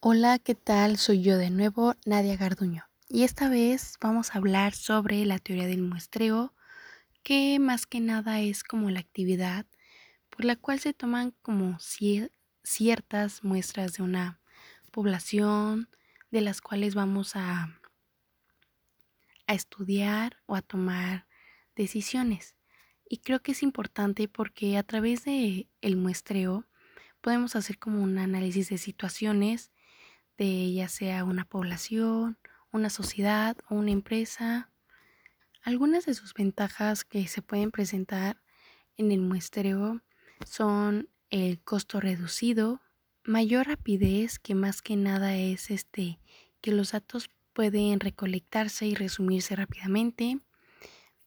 Hola, ¿qué tal? Soy yo de nuevo, Nadia Garduño. Y esta vez vamos a hablar sobre la teoría del muestreo, que más que nada es como la actividad por la cual se toman como ciertas muestras de una población, de las cuales vamos a, a estudiar o a tomar decisiones. Y creo que es importante porque a través de el muestreo podemos hacer como un análisis de situaciones de ya sea una población, una sociedad o una empresa. Algunas de sus ventajas que se pueden presentar en el muestreo son el costo reducido, mayor rapidez, que más que nada es este que los datos pueden recolectarse y resumirse rápidamente.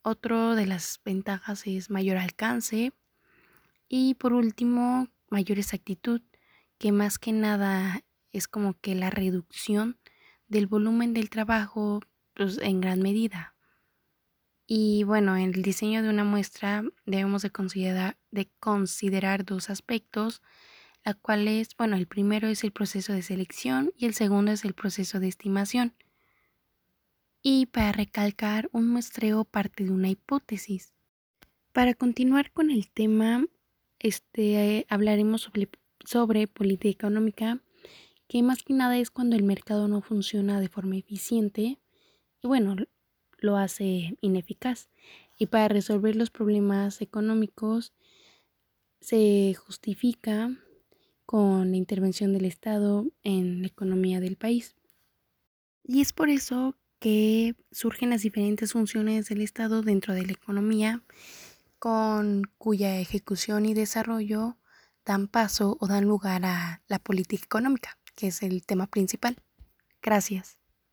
Otro de las ventajas es mayor alcance y por último mayor exactitud, que más que nada es como que la reducción del volumen del trabajo pues, en gran medida. Y bueno, en el diseño de una muestra debemos de considerar, de considerar dos aspectos, la cual es, bueno, el primero es el proceso de selección y el segundo es el proceso de estimación. Y para recalcar, un muestreo parte de una hipótesis. Para continuar con el tema, este, hablaremos sobre, sobre política económica que más que nada es cuando el mercado no funciona de forma eficiente y bueno, lo hace ineficaz. Y para resolver los problemas económicos se justifica con la intervención del Estado en la economía del país. Y es por eso que surgen las diferentes funciones del Estado dentro de la economía, con cuya ejecución y desarrollo dan paso o dan lugar a la política económica que es el tema principal. Gracias.